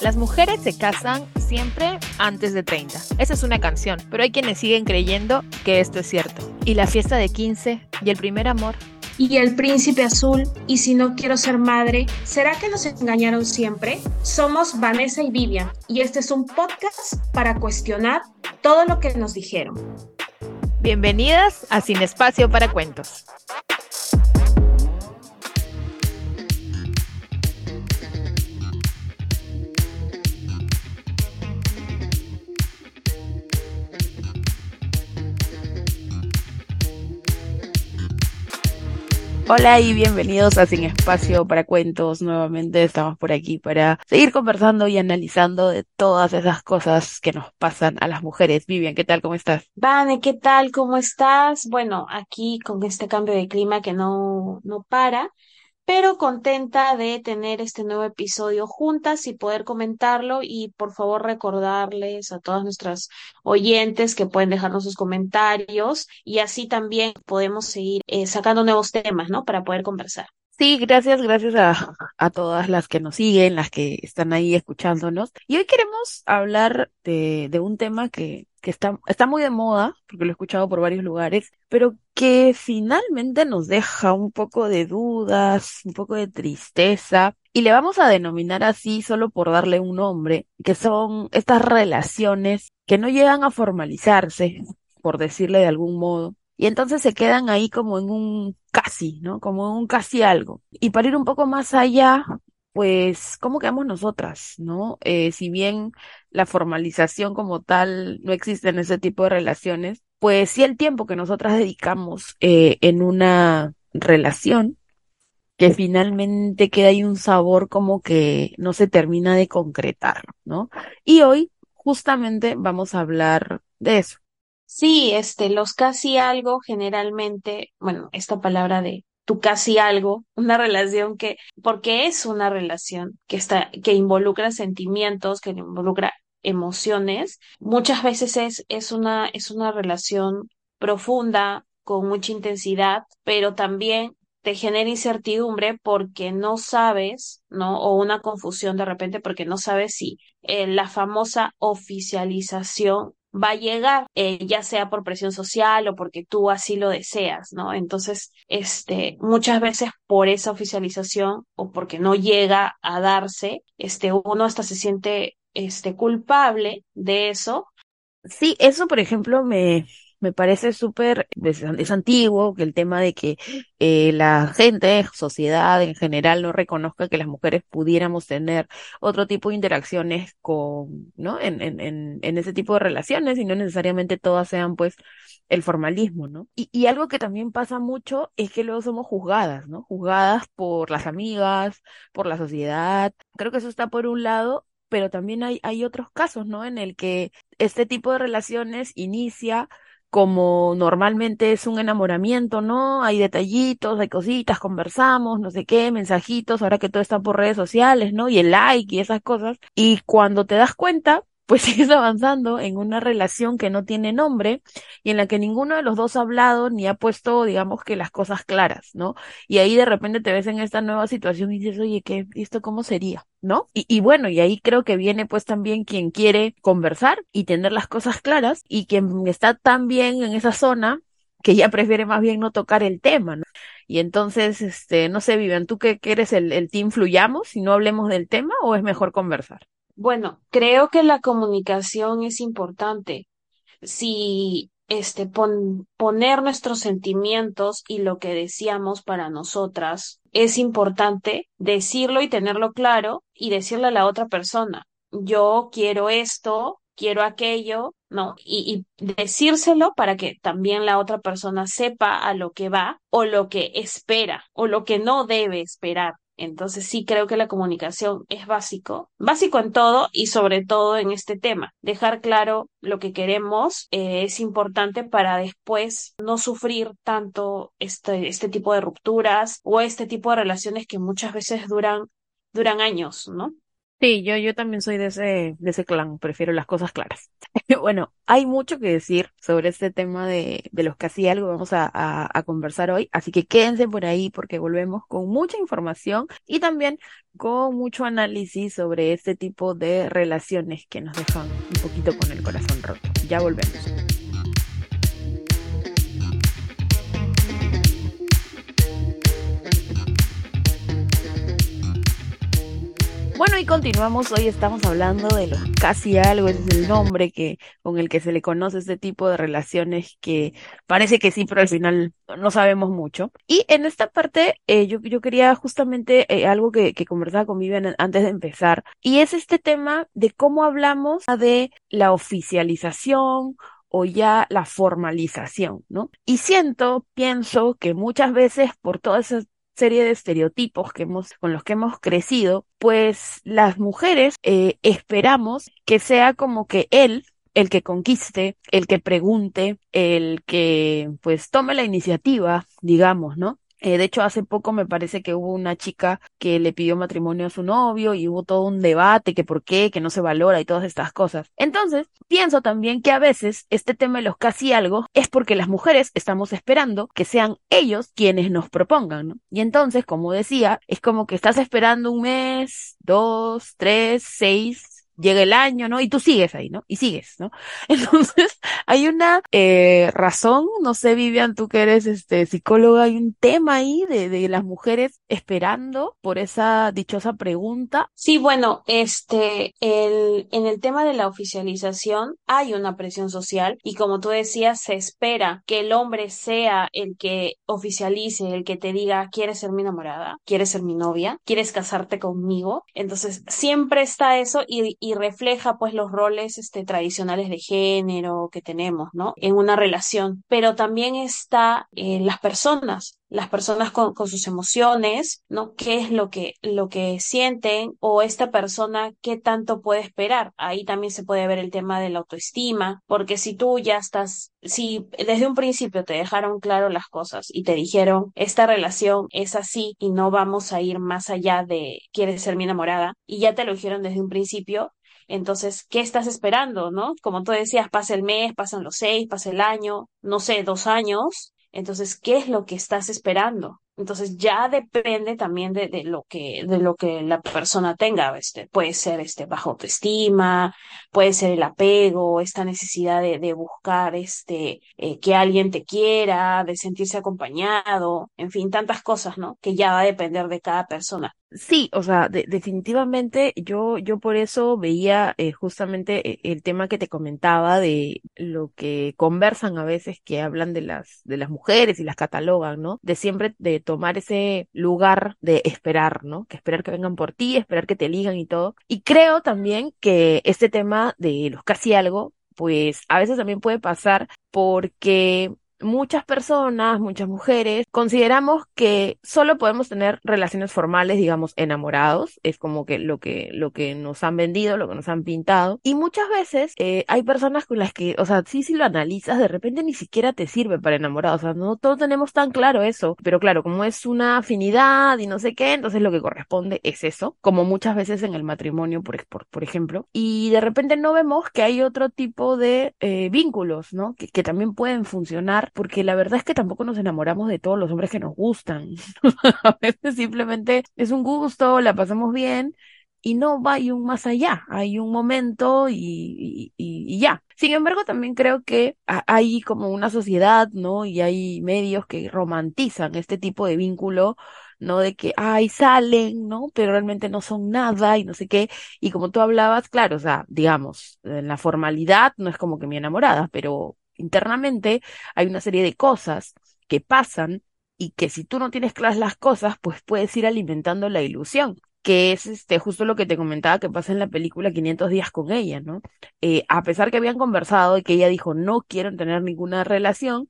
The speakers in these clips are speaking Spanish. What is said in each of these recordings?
Las mujeres se casan siempre antes de 30. Esa es una canción, pero hay quienes siguen creyendo que esto es cierto. ¿Y la fiesta de 15? ¿Y el primer amor? y el príncipe azul y si no quiero ser madre, ¿será que nos engañaron siempre? Somos Vanessa y Vivian y este es un podcast para cuestionar todo lo que nos dijeron. Bienvenidas a Sin Espacio para Cuentos. Hola y bienvenidos a Sin Espacio para Cuentos. Nuevamente estamos por aquí para seguir conversando y analizando de todas esas cosas que nos pasan a las mujeres. Vivian, ¿qué tal? ¿Cómo estás? Vane, ¿qué tal? ¿Cómo estás? Bueno, aquí con este cambio de clima que no, no para, pero contenta de tener este nuevo episodio juntas y poder comentarlo y por favor recordarles a todas nuestras oyentes que pueden dejarnos sus comentarios y así también podemos seguir eh, sacando nuevos temas, ¿no? Para poder conversar. Sí, gracias, gracias a, a todas las que nos siguen, las que están ahí escuchándonos. Y hoy queremos hablar de, de un tema que, que está, está muy de moda, porque lo he escuchado por varios lugares, pero que finalmente nos deja un poco de dudas, un poco de tristeza, y le vamos a denominar así solo por darle un nombre, que son estas relaciones que no llegan a formalizarse, por decirle de algún modo, y entonces se quedan ahí como en un casi, ¿no? Como en un casi algo. Y para ir un poco más allá, pues, ¿cómo quedamos nosotras, no? Eh, si bien la formalización como tal no existe en ese tipo de relaciones, pues sí el tiempo que nosotras dedicamos eh, en una relación, que finalmente queda ahí un sabor como que no se termina de concretar, ¿no? Y hoy justamente vamos a hablar de eso. Sí, este, los casi algo generalmente, bueno, esta palabra de tu casi algo, una relación que, porque es una relación que está, que involucra sentimientos, que involucra emociones, muchas veces es, es una, es una relación profunda, con mucha intensidad, pero también te genera incertidumbre porque no sabes, ¿no? O una confusión de repente porque no sabes si eh, la famosa oficialización va a llegar, eh, ya sea por presión social o porque tú así lo deseas, ¿no? Entonces, este, muchas veces por esa oficialización o porque no llega a darse, este, uno hasta se siente, este, culpable de eso. Sí, eso, por ejemplo, me, me parece súper, es, antiguo, que el tema de que eh, la gente, sociedad en general, no reconozca que las mujeres pudiéramos tener otro tipo de interacciones con, ¿no? En, en, en, en ese tipo de relaciones y no necesariamente todas sean, pues, el formalismo, ¿no? Y, y algo que también pasa mucho es que luego somos juzgadas, ¿no? Juzgadas por las amigas, por la sociedad. Creo que eso está por un lado, pero también hay, hay otros casos, ¿no? En el que este tipo de relaciones inicia como normalmente es un enamoramiento, ¿no? Hay detallitos, hay cositas, conversamos, no sé qué, mensajitos, ahora que todo está por redes sociales, ¿no? Y el like y esas cosas. Y cuando te das cuenta, pues sigues avanzando en una relación que no tiene nombre y en la que ninguno de los dos ha hablado ni ha puesto, digamos que las cosas claras, ¿no? Y ahí de repente te ves en esta nueva situación y dices, oye, ¿qué, esto cómo sería? ¿No? Y, y bueno, y ahí creo que viene pues también quien quiere conversar y tener las cosas claras y quien está tan bien en esa zona que ya prefiere más bien no tocar el tema, ¿no? Y entonces, este, no sé, Vivian, ¿tú qué, quieres el, el team fluyamos y no hablemos del tema o es mejor conversar? Bueno, creo que la comunicación es importante. Si este poner nuestros sentimientos y lo que decíamos para nosotras es importante decirlo y tenerlo claro y decirle a la otra persona, yo quiero esto, quiero aquello, ¿no? Y, y, decírselo para que también la otra persona sepa a lo que va o lo que espera o lo que no debe esperar. Entonces sí creo que la comunicación es básico, básico en todo y sobre todo en este tema. Dejar claro lo que queremos eh, es importante para después no sufrir tanto este, este tipo de rupturas o este tipo de relaciones que muchas veces duran, duran años, ¿no? Sí, yo, yo también soy de ese, de ese clan, prefiero las cosas claras. Bueno, hay mucho que decir sobre este tema de, de los casi algo, vamos a, a, a conversar hoy, así que quédense por ahí porque volvemos con mucha información y también con mucho análisis sobre este tipo de relaciones que nos dejan un poquito con el corazón roto. Ya volvemos. Bueno, y continuamos. Hoy estamos hablando de casi algo, es el nombre que, con el que se le conoce este tipo de relaciones que parece que sí, pero al final no sabemos mucho. Y en esta parte, eh, yo, yo quería justamente eh, algo que, que conversaba con Vivian antes de empezar, y es este tema de cómo hablamos de la oficialización o ya la formalización, ¿no? Y siento, pienso que muchas veces por todas esas serie de estereotipos que hemos, con los que hemos crecido, pues las mujeres eh, esperamos que sea como que él el que conquiste, el que pregunte, el que pues tome la iniciativa, digamos, ¿no? Eh, de hecho, hace poco me parece que hubo una chica que le pidió matrimonio a su novio y hubo todo un debate que por qué, que no se valora y todas estas cosas. Entonces, pienso también que a veces este tema de los casi algo es porque las mujeres estamos esperando que sean ellos quienes nos propongan, ¿no? Y entonces, como decía, es como que estás esperando un mes, dos, tres, seis, llega el año, ¿no? Y tú sigues ahí, ¿no? Y sigues, ¿no? Entonces, hay una eh, razón, no sé, Vivian, tú que eres este psicóloga, hay un tema ahí de, de las mujeres esperando por esa dichosa pregunta. Sí, bueno, este, el, en el tema de la oficialización hay una presión social y como tú decías, se espera que el hombre sea el que oficialice, el que te diga, ¿quieres ser mi enamorada? ¿Quieres ser mi novia? ¿Quieres casarte conmigo? Entonces, siempre está eso y, y refleja pues los roles este, tradicionales de género que tenemos, ¿no? En una relación. Pero también está eh, las personas, las personas con, con, sus emociones, ¿no? ¿Qué es lo que, lo que sienten o esta persona qué tanto puede esperar? Ahí también se puede ver el tema de la autoestima, porque si tú ya estás, si desde un principio te dejaron claro las cosas y te dijeron, esta relación es así y no vamos a ir más allá de quieres ser mi enamorada, y ya te lo dijeron desde un principio, entonces, ¿qué estás esperando, no? Como tú decías, pasa el mes, pasan los seis, pasa el año, no sé, dos años. Entonces, ¿qué es lo que estás esperando? Entonces ya depende también de, de, lo que, de lo que la persona tenga. Este, puede ser este bajo autoestima, puede ser el apego, esta necesidad de, de buscar este eh, que alguien te quiera, de sentirse acompañado, en fin, tantas cosas, ¿no? Que ya va a depender de cada persona. Sí, o sea, de, definitivamente yo, yo por eso veía eh, justamente eh, el tema que te comentaba de lo que conversan a veces que hablan de las, de las mujeres y las catalogan, ¿no? De siempre de tomar ese lugar de esperar, ¿no? Que esperar que vengan por ti, esperar que te ligan y todo. Y creo también que este tema de los casi algo, pues a veces también puede pasar porque muchas personas, muchas mujeres, consideramos que solo podemos tener relaciones formales, digamos, enamorados. Es como que lo que, lo que nos han vendido, lo que nos han pintado. Y muchas veces eh, hay personas con las que, o sea, sí, si lo analizas, de repente ni siquiera te sirve para enamorados. O sea, no todos tenemos tan claro eso. Pero claro, como es una afinidad y no sé qué, entonces lo que corresponde es eso. Como muchas veces en el matrimonio, por, por, por ejemplo. Y de repente no vemos que hay otro tipo de eh, vínculos, ¿no? Que, que también pueden funcionar porque la verdad es que tampoco nos enamoramos de todos los hombres que nos gustan. a veces simplemente es un gusto, la pasamos bien y no va hay un más allá, hay un momento y, y, y, ya. Sin embargo, también creo que hay como una sociedad, ¿no? Y hay medios que romantizan este tipo de vínculo, ¿no? De que, ay, salen, ¿no? Pero realmente no son nada y no sé qué. Y como tú hablabas, claro, o sea, digamos, en la formalidad no es como que mi enamorada, pero internamente hay una serie de cosas que pasan y que si tú no tienes claras las cosas, pues puedes ir alimentando la ilusión, que es este justo lo que te comentaba que pasa en la película 500 días con ella, ¿no? Eh, a pesar que habían conversado y que ella dijo no quiero tener ninguna relación,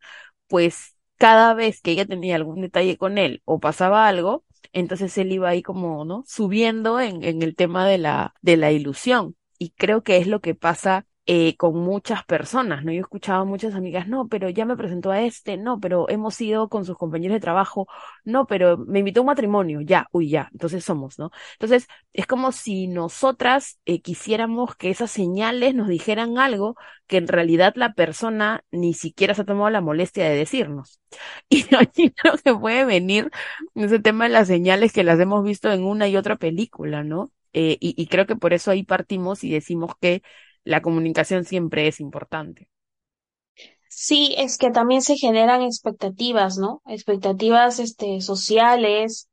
pues cada vez que ella tenía algún detalle con él o pasaba algo, entonces él iba ahí como, ¿no? Subiendo en, en el tema de la, de la ilusión. Y creo que es lo que pasa eh, con muchas personas, ¿no? Yo he escuchado a muchas amigas, no, pero ya me presentó a este, no, pero hemos ido con sus compañeros de trabajo, no, pero me invitó a un matrimonio, ya, uy, ya, entonces somos, ¿no? Entonces, es como si nosotras eh, quisiéramos que esas señales nos dijeran algo que en realidad la persona ni siquiera se ha tomado la molestia de decirnos. Y aquí creo que puede venir ese tema de las señales que las hemos visto en una y otra película, ¿no? Eh, y creo que por eso ahí partimos y decimos que la comunicación siempre es importante. Sí, es que también se generan expectativas, ¿no? Expectativas, este, sociales,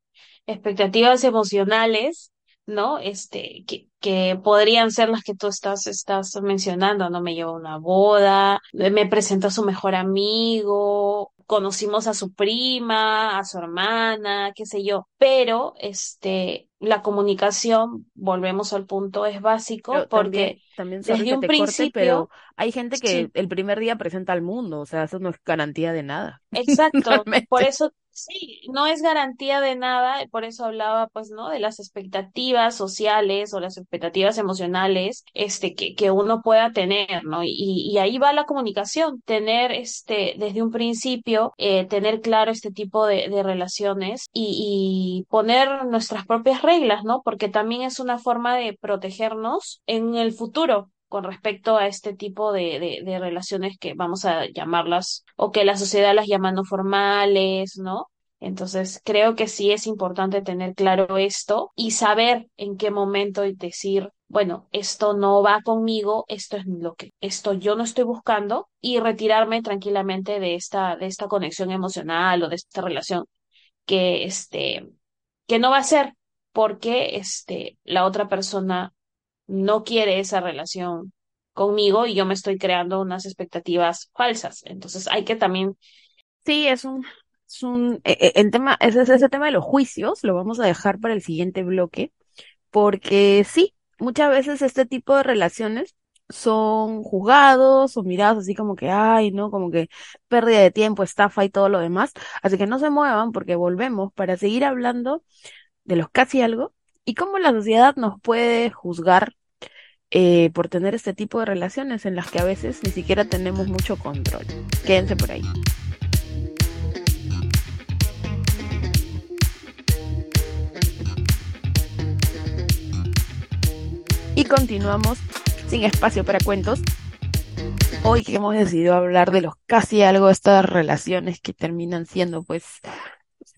expectativas emocionales, ¿no? Este, que, que podrían ser las que tú estás, estás mencionando, ¿no? Me lleva una boda, me presenta a su mejor amigo, conocimos a su prima, a su hermana, qué sé yo, pero este, la comunicación, volvemos al punto, es básico Pero también, porque también, sorry desde que un te corte, pero principio, hay gente que sí, el primer día presenta al mundo, o sea, eso no es garantía de nada, exacto, por eso sí, no es garantía de nada, por eso hablaba pues, ¿no? De las expectativas sociales o las expectativas emocionales, este, que, que uno pueda tener, ¿no? Y, y ahí va la comunicación, tener este, desde un principio, eh, tener claro este tipo de, de relaciones y, y poner nuestras propias reglas, ¿no? Porque también es una forma de protegernos en el futuro con respecto a este tipo de, de, relaciones que vamos a llamarlas o que la sociedad las llama no formales, ¿no? Entonces, creo que sí es importante tener claro esto y saber en qué momento y decir, bueno, esto no va conmigo, esto es lo que, esto yo no estoy buscando y retirarme tranquilamente de esta, de esta conexión emocional o de esta relación que, este, que no va a ser porque, este, la otra persona no quiere esa relación conmigo y yo me estoy creando unas expectativas falsas. Entonces, hay que también, Sí, es un, es un, e- e- el tema, ese, ese ese tema de los juicios lo vamos a dejar para el siguiente bloque, porque sí, muchas veces este tipo de relaciones son juzgados o mirados así como que, ay, no, como que pérdida de tiempo, estafa y todo lo demás. Así que no se muevan porque volvemos para seguir hablando de los casi algo y cómo la sociedad nos puede juzgar eh, por tener este tipo de relaciones en las que a veces ni siquiera tenemos mucho control. Quédense por ahí. Y continuamos sin espacio para cuentos. Hoy que hemos decidido hablar de los casi algo, estas relaciones que terminan siendo, pues,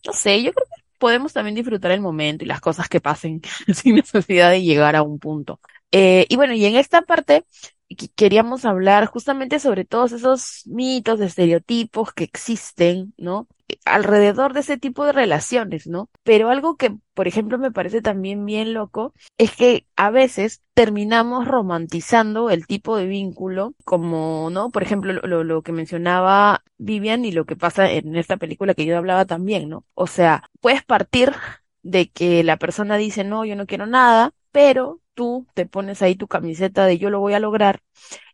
no sé, yo creo que podemos también disfrutar el momento y las cosas que pasen sin necesidad de llegar a un punto. Eh, y bueno, y en esta parte qu- queríamos hablar justamente sobre todos esos mitos, estereotipos que existen, ¿no? Alrededor de ese tipo de relaciones, ¿no? Pero algo que, por ejemplo, me parece también bien loco es que a veces terminamos romantizando el tipo de vínculo, como, ¿no? Por ejemplo, lo, lo lo que mencionaba Vivian y lo que pasa en esta película que yo hablaba también, ¿no? O sea, puedes partir de que la persona dice, no, yo no quiero nada, pero tú te pones ahí tu camiseta de yo lo voy a lograr,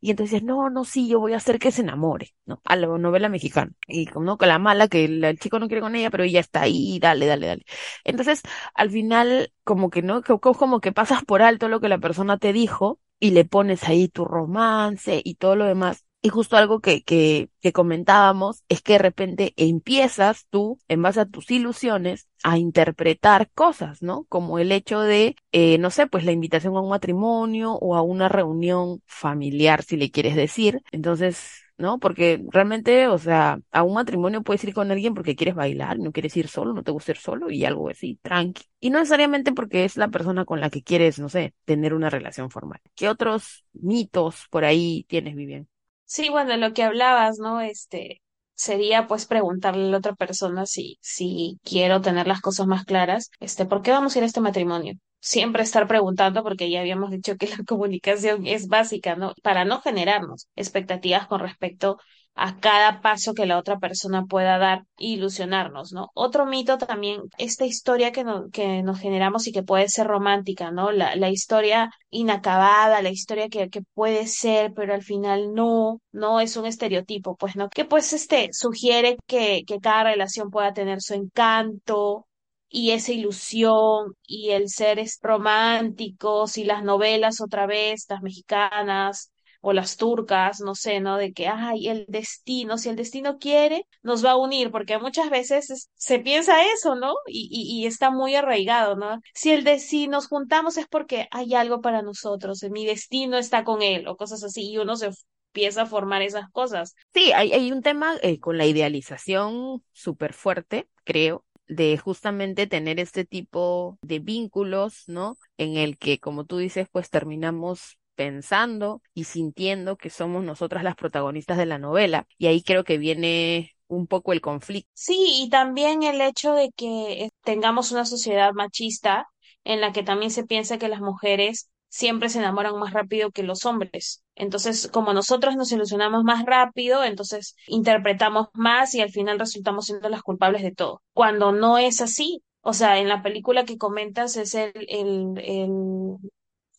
y entonces no, no, sí, yo voy a hacer que se enamore, ¿no? A la novela mexicana. Y como no, con la mala, que el, el chico no quiere con ella, pero ella está ahí, dale, dale, dale. Entonces, al final, como que no, co- co- como que pasas por alto lo que la persona te dijo y le pones ahí tu romance y todo lo demás. Y justo algo que, que, que comentábamos es que de repente empiezas tú, en base a tus ilusiones, a interpretar cosas, ¿no? Como el hecho de, eh, no sé, pues la invitación a un matrimonio o a una reunión familiar, si le quieres decir. Entonces, ¿no? Porque realmente, o sea, a un matrimonio puedes ir con alguien porque quieres bailar, no quieres ir solo, no te gusta ir solo y algo así, tranqui. Y no necesariamente porque es la persona con la que quieres, no sé, tener una relación formal. ¿Qué otros mitos por ahí tienes, Vivian? Sí, bueno, lo que hablabas, ¿no? Este, sería pues preguntarle a la otra persona si, si quiero tener las cosas más claras, este, ¿por qué vamos a ir a este matrimonio? Siempre estar preguntando, porque ya habíamos dicho que la comunicación es básica, ¿no? Para no generarnos expectativas con respecto a cada paso que la otra persona pueda dar e ilusionarnos, ¿no? Otro mito también, esta historia que, que nos generamos y que puede ser romántica, ¿no? La, la historia inacabada, la historia que, que puede ser, pero al final no, no es un estereotipo, pues, ¿no? Que pues este sugiere que, que cada relación pueda tener su encanto y esa ilusión y el ser es románticos y las novelas otra vez, las mexicanas o las turcas, no sé, ¿no? De que, ay, el destino, si el destino quiere, nos va a unir, porque muchas veces se piensa eso, ¿no? Y, y, y está muy arraigado, ¿no? Si el de, si nos juntamos es porque hay algo para nosotros, mi destino está con él, o cosas así, y uno se empieza a formar esas cosas. Sí, hay, hay un tema eh, con la idealización súper fuerte, creo, de justamente tener este tipo de vínculos, ¿no? En el que, como tú dices, pues terminamos pensando y sintiendo que somos nosotras las protagonistas de la novela. Y ahí creo que viene un poco el conflicto. Sí, y también el hecho de que tengamos una sociedad machista en la que también se piensa que las mujeres siempre se enamoran más rápido que los hombres. Entonces, como nosotros nos ilusionamos más rápido, entonces interpretamos más y al final resultamos siendo las culpables de todo. Cuando no es así, o sea, en la película que comentas es el, el, el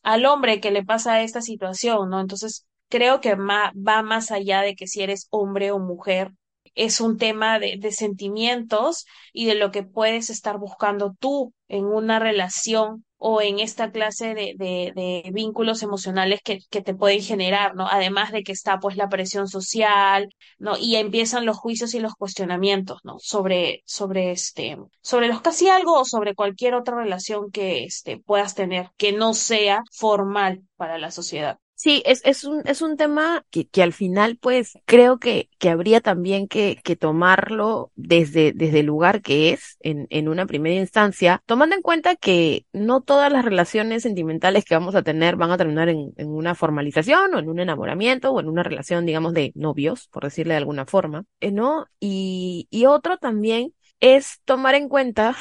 al hombre que le pasa esta situación, ¿no? Entonces, creo que va más allá de que si eres hombre o mujer, es un tema de, de sentimientos y de lo que puedes estar buscando tú en una relación o en esta clase de, de, de vínculos emocionales que, que, te pueden generar, ¿no? Además de que está pues la presión social, ¿no? Y empiezan los juicios y los cuestionamientos, ¿no? Sobre, sobre este, sobre los casi algo o sobre cualquier otra relación que este, puedas tener que no sea formal para la sociedad. Sí, es, es un, es un tema que, que al final, pues, creo que, que habría también que, que tomarlo desde, desde el lugar que es, en, en una primera instancia, tomando en cuenta que no todas las relaciones sentimentales que vamos a tener van a terminar en, en una formalización o en un enamoramiento o en una relación, digamos, de novios, por decirle de alguna forma, eh, ¿no? Y, y otro también es tomar en cuenta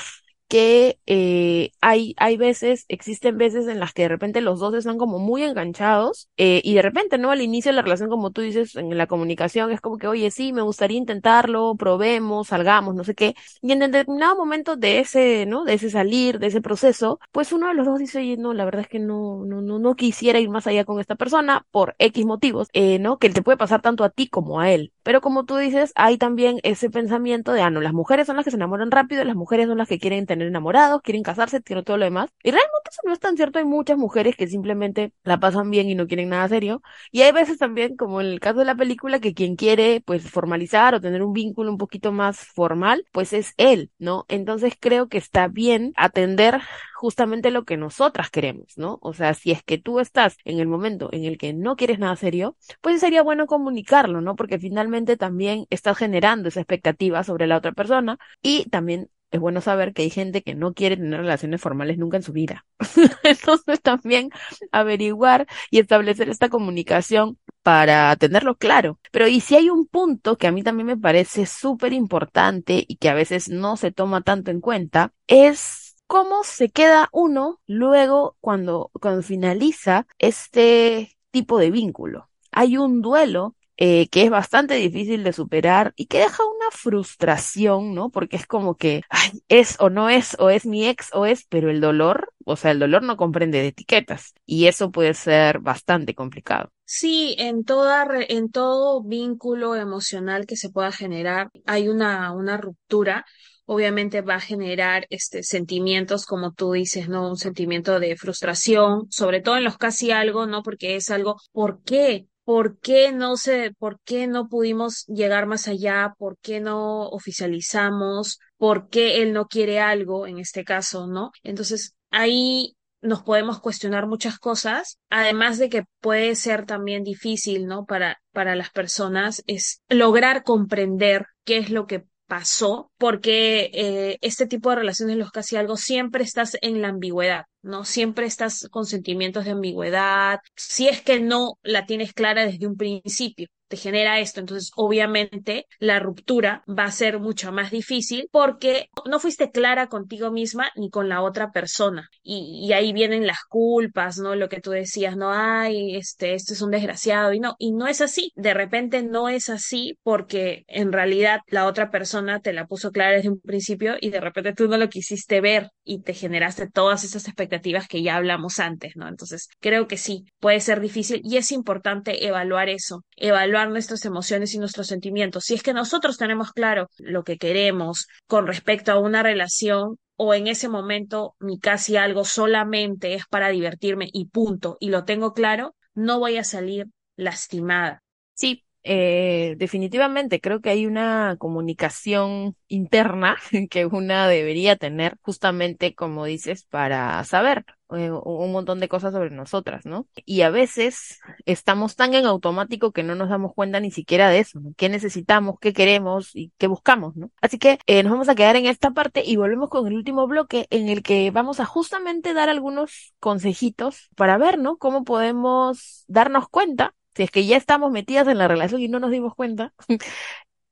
que eh, hay, hay veces, existen veces en las que de repente los dos están como muy enganchados eh, y de repente, ¿no? Al inicio de la relación, como tú dices, en la comunicación es como que, oye, sí, me gustaría intentarlo, probemos, salgamos, no sé qué. Y en determinado momento de ese, ¿no? De ese salir, de ese proceso, pues uno de los dos dice, oye, no, la verdad es que no, no, no, no quisiera ir más allá con esta persona por X motivos, eh, ¿no? Que te puede pasar tanto a ti como a él. Pero como tú dices, hay también ese pensamiento de, ah, no, las mujeres son las que se enamoran rápido, las mujeres son las que quieren tener enamorados, quieren casarse, quieren todo lo demás. Y realmente eso no es tan cierto. Hay muchas mujeres que simplemente la pasan bien y no quieren nada serio. Y hay veces también, como en el caso de la película, que quien quiere, pues, formalizar o tener un vínculo un poquito más formal, pues es él, ¿no? Entonces creo que está bien atender justamente lo que nosotras queremos, ¿no? O sea, si es que tú estás en el momento en el que no quieres nada serio, pues sería bueno comunicarlo, ¿no? Porque finalmente también estás generando esa expectativa sobre la otra persona y también es bueno saber que hay gente que no quiere tener relaciones formales nunca en su vida. Entonces también averiguar y establecer esta comunicación para tenerlo claro. Pero y si hay un punto que a mí también me parece súper importante y que a veces no se toma tanto en cuenta, es cómo se queda uno luego cuando, cuando finaliza este tipo de vínculo. Hay un duelo eh, que es bastante difícil de superar y que deja una frustración, ¿no? Porque es como que, es o no es, o es mi ex o es, pero el dolor, o sea, el dolor no comprende de etiquetas y eso puede ser bastante complicado. Sí, en toda, en todo vínculo emocional que se pueda generar hay una, una ruptura obviamente va a generar este sentimientos, como tú dices, ¿no? Un sentimiento de frustración, sobre todo en los casi algo, ¿no? Porque es algo, ¿por qué? ¿Por qué no se, por qué no pudimos llegar más allá? ¿Por qué no oficializamos? ¿Por qué él no quiere algo en este caso, no? Entonces, ahí nos podemos cuestionar muchas cosas, además de que puede ser también difícil, ¿no? Para, para las personas es lograr comprender qué es lo que pasó, porque eh, este tipo de relaciones los casi algo siempre estás en la ambigüedad, ¿no? Siempre estás con sentimientos de ambigüedad, si es que no la tienes clara desde un principio te genera esto. Entonces, obviamente, la ruptura va a ser mucho más difícil porque no fuiste clara contigo misma ni con la otra persona. Y, ahí vienen las culpas, ¿no? Lo que tú decías, no, ay, este, este es un desgraciado. Y no, y no es así. De repente no es así porque en realidad la otra persona te la puso clara desde un principio y de repente tú no lo quisiste ver y te generaste todas esas expectativas que ya hablamos antes, ¿no? Entonces, creo que sí, puede ser difícil y es importante evaluar eso, evaluar nuestras emociones y nuestros sentimientos. Si es que nosotros tenemos claro lo que queremos con respecto a una relación o en ese momento mi casi algo solamente es para divertirme y punto, y lo tengo claro, no voy a salir lastimada. Sí, eh, definitivamente creo que hay una comunicación interna que una debería tener justamente como dices para saber eh, un montón de cosas sobre nosotras, ¿no? Y a veces estamos tan en automático que no nos damos cuenta ni siquiera de eso, ¿no? ¿Qué necesitamos, qué queremos y qué buscamos, ¿no? Así que eh, nos vamos a quedar en esta parte y volvemos con el último bloque en el que vamos a justamente dar algunos consejitos para ver, ¿no? Cómo podemos darnos cuenta si es que ya estamos metidas en la relación y no nos dimos cuenta,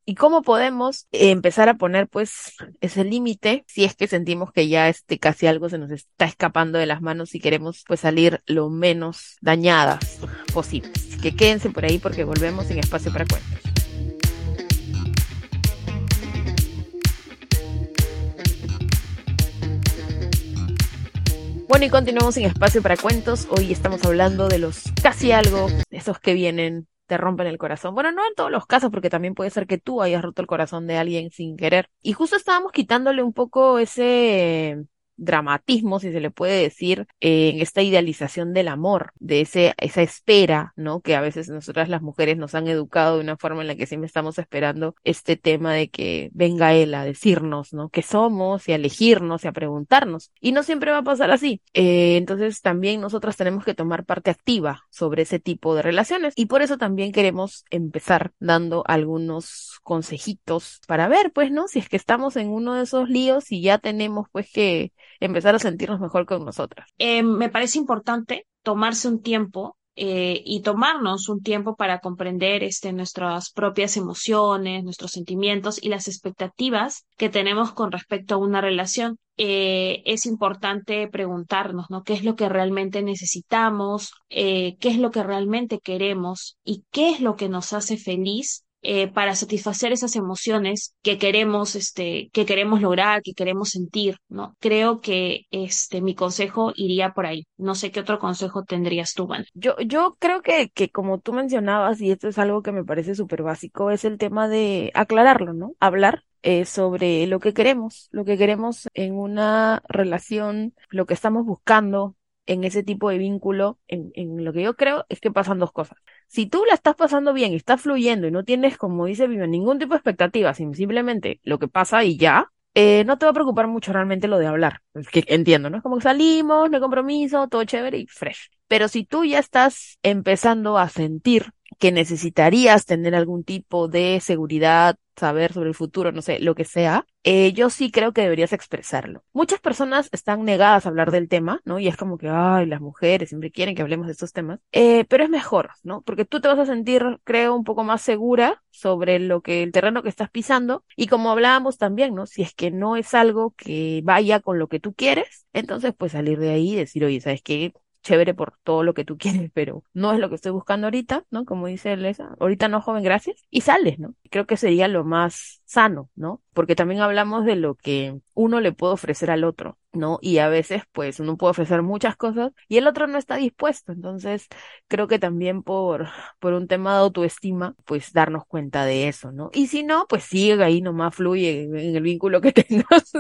y cómo podemos empezar a poner pues ese límite si es que sentimos que ya este casi algo se nos está escapando de las manos y queremos pues salir lo menos dañadas posible. Así que quédense por ahí porque volvemos en espacio para cuentos. Bueno, y continuamos en Espacio para Cuentos. Hoy estamos hablando de los casi algo, esos que vienen, te rompen el corazón. Bueno, no en todos los casos, porque también puede ser que tú hayas roto el corazón de alguien sin querer. Y justo estábamos quitándole un poco ese dramatismo, si se le puede decir, en esta idealización del amor, de ese, esa espera, ¿no? Que a veces nosotras las mujeres nos han educado de una forma en la que siempre estamos esperando este tema de que venga él a decirnos, ¿no? qué somos y a elegirnos y a preguntarnos. Y no siempre va a pasar así. Eh, entonces también nosotras tenemos que tomar parte activa sobre ese tipo de relaciones y por eso también queremos empezar dando algunos consejitos para ver, pues, ¿no? Si es que estamos en uno de esos líos y ya tenemos, pues, que empezar a sentirnos mejor con nosotras. Eh, me parece importante tomarse un tiempo eh, y tomarnos un tiempo para comprender este, nuestras propias emociones, nuestros sentimientos y las expectativas que tenemos con respecto a una relación. Eh, es importante preguntarnos, ¿no? ¿Qué es lo que realmente necesitamos? ¿Qué es lo que realmente queremos? ¿Y qué es lo que nos hace feliz eh, para satisfacer esas emociones que queremos, este, que queremos lograr, que queremos sentir, ¿no? Creo que este, mi consejo iría por ahí. No sé qué otro consejo tendrías tú, Van. Yo, yo creo que, que como tú mencionabas, y esto es algo que me parece súper básico, es el tema de aclararlo, ¿no? Hablar eh, sobre lo que queremos, lo que queremos en una relación, lo que estamos buscando, en ese tipo de vínculo, en, en, lo que yo creo es que pasan dos cosas. Si tú la estás pasando bien y estás fluyendo y no tienes, como dice Vivian, ningún tipo de expectativa, simplemente lo que pasa y ya, eh, no te va a preocupar mucho realmente lo de hablar. Entiendo, ¿no? Es como que salimos, no hay compromiso, todo chévere y fresh. Pero si tú ya estás empezando a sentir que necesitarías tener algún tipo de seguridad, saber sobre el futuro, no sé, lo que sea, eh, yo sí creo que deberías expresarlo. Muchas personas están negadas a hablar del tema, ¿no? Y es como que, ay, las mujeres siempre quieren que hablemos de estos temas, eh, pero es mejor, ¿no? Porque tú te vas a sentir, creo, un poco más segura sobre lo que el terreno que estás pisando y como hablábamos también, ¿no? Si es que no es algo que vaya con lo que tú quieres, entonces pues salir de ahí y decir, oye, ¿sabes qué? Chévere por todo lo que tú quieres, pero no es lo que estoy buscando ahorita, ¿no? Como dice Lesa, ahorita no, joven, gracias, y sales, ¿no? Creo que sería lo más sano, ¿no? Porque también hablamos de lo que uno le puede ofrecer al otro, ¿no? Y a veces, pues, uno puede ofrecer muchas cosas y el otro no está dispuesto. Entonces, creo que también por, por un tema de autoestima, pues, darnos cuenta de eso, ¿no? Y si no, pues sigue ahí nomás, fluye en, el vínculo que tengas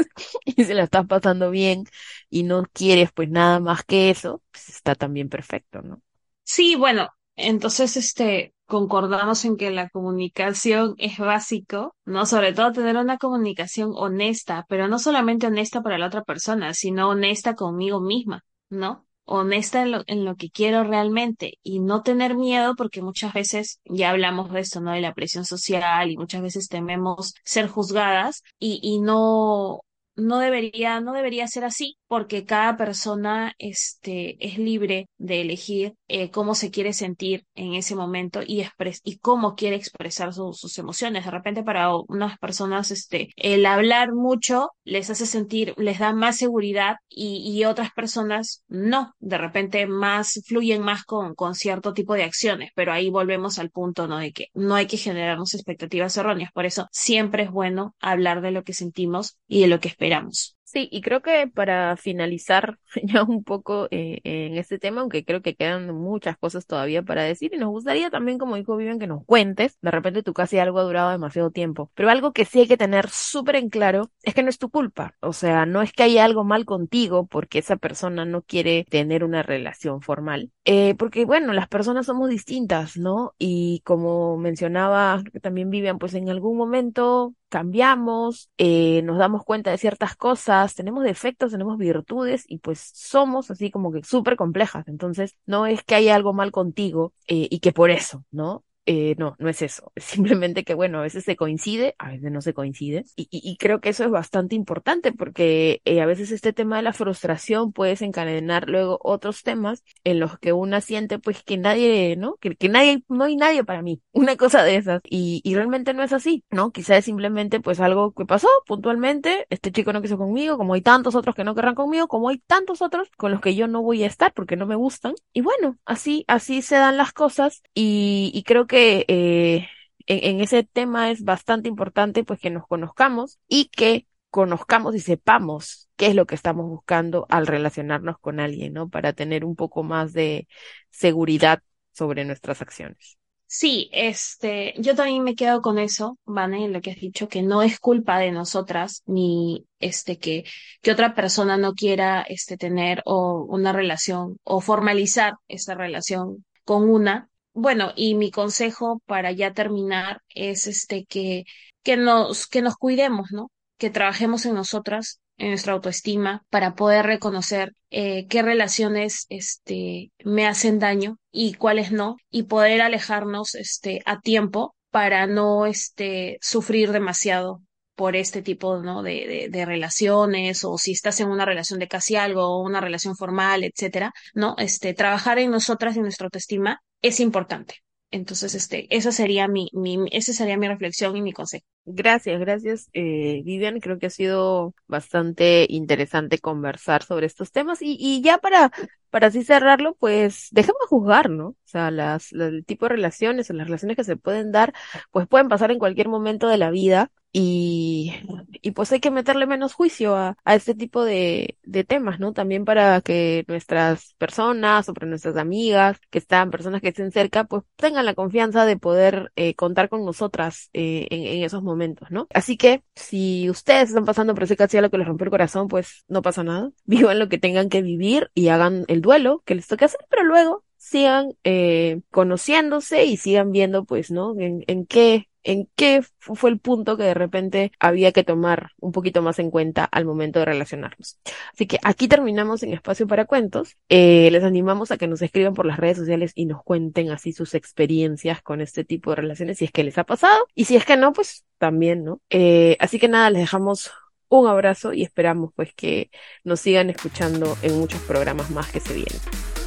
y se la estás pasando bien y no quieres, pues, nada más que eso, pues está también perfecto, ¿no? Sí, bueno, entonces, este, concordamos en que la comunicación es básico, ¿no? Sobre todo tener una comunicación honesta, pero no solamente honesta para la otra persona, sino honesta conmigo misma, ¿no? honesta en lo, en lo, que quiero realmente y no tener miedo porque muchas veces ya hablamos de esto, ¿no? De la presión social y muchas veces tememos ser juzgadas y, y no, no debería, no debería ser así, porque cada persona este, es libre de elegir eh, cómo se quiere sentir en ese momento y, y cómo quiere expresar sus emociones. De repente para unas personas este, el hablar mucho les hace sentir, les da más seguridad y, y otras personas no. De repente más fluyen más con, con cierto tipo de acciones, pero ahí volvemos al punto ¿no? de que no hay que generarnos expectativas erróneas. Por eso siempre es bueno hablar de lo que sentimos y de lo que esperamos. Sí, y creo que para finalizar ya un poco eh, en este tema, aunque creo que quedan muchas cosas todavía para decir, y nos gustaría también, como dijo Vivian, que nos cuentes, de repente tú casi algo ha durado demasiado tiempo, pero algo que sí hay que tener súper en claro es que no es tu culpa, o sea, no es que haya algo mal contigo porque esa persona no quiere tener una relación formal, eh, porque bueno, las personas somos distintas, ¿no? Y como mencionaba también Vivian, pues en algún momento cambiamos, eh, nos damos cuenta de ciertas cosas, tenemos defectos, tenemos virtudes y pues somos así como que súper complejas. Entonces, no es que haya algo mal contigo eh, y que por eso, ¿no? Eh, no, no es eso. Es simplemente que, bueno, a veces se coincide, a veces no se coincide. Y, creo que eso es bastante importante porque eh, a veces este tema de la frustración puede desencadenar luego otros temas en los que una siente pues que nadie, ¿no? Que, que nadie, no hay nadie para mí. Una cosa de esas. Y, realmente no es así, ¿no? Quizás es simplemente pues algo que pasó puntualmente. Este chico no quiso conmigo, como hay tantos otros que no querrán conmigo, como hay tantos otros con los que yo no voy a estar porque no me gustan. Y bueno, así, así se dan las cosas y creo que eh, en, ese tema es bastante importante pues que nos conozcamos y que conozcamos y sepamos qué es lo que estamos buscando al relacionarnos con alguien, ¿no? Para tener un poco más de seguridad sobre nuestras acciones. Sí, este, yo también me quedo con eso, Vane, en lo que has dicho, que no es culpa de nosotras, ni este, que, que otra persona no quiera, este, tener o una relación o formalizar esta relación con una, bueno, y mi consejo para ya terminar es este que, que nos, que nos cuidemos, ¿no? Que trabajemos en nosotras, en nuestra autoestima, para poder reconocer eh, qué relaciones este, me hacen daño y cuáles no, y poder alejarnos este, a tiempo para no este, sufrir demasiado por este tipo ¿no? de, de, de, relaciones o si estás en una relación de casi algo o una relación formal, etcétera, ¿no? Este, trabajar en nosotras y en nuestra autoestima es importante. Entonces, este, esa sería mi, mi, esa sería mi reflexión y mi consejo. Gracias, gracias, eh, Vivian. Creo que ha sido bastante interesante conversar sobre estos temas. Y, y ya para, para así cerrarlo, pues dejemos juzgar, ¿no? O sea, las, el tipo de relaciones o las relaciones que se pueden dar, pues pueden pasar en cualquier momento de la vida y, y pues hay que meterle menos juicio a, a este tipo de, de temas, ¿no? También para que nuestras personas o para nuestras amigas que están, personas que estén cerca, pues tengan la confianza de poder eh, contar con nosotras eh, en, en, esos momentos, ¿no? Así que si ustedes están pasando por ese casi algo que les rompió el corazón, pues no pasa nada. Vivan lo que tengan que vivir y hagan el duelo que les toque hacer, pero luego sigan eh, conociéndose y sigan viendo, pues, ¿no? En, en qué en qué fue el punto que de repente había que tomar un poquito más en cuenta al momento de relacionarnos. Así que aquí terminamos en Espacio para Cuentos. Eh, les animamos a que nos escriban por las redes sociales y nos cuenten así sus experiencias con este tipo de relaciones, si es que les ha pasado. Y si es que no, pues también, ¿no? Eh, así que nada, les dejamos un abrazo y esperamos pues que nos sigan escuchando en muchos programas más que se vienen.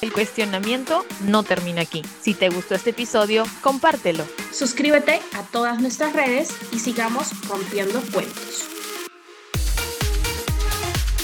El cuestionamiento no termina aquí. Si te gustó este episodio, compártelo. Suscríbete a todas nuestras redes y sigamos rompiendo cuentos.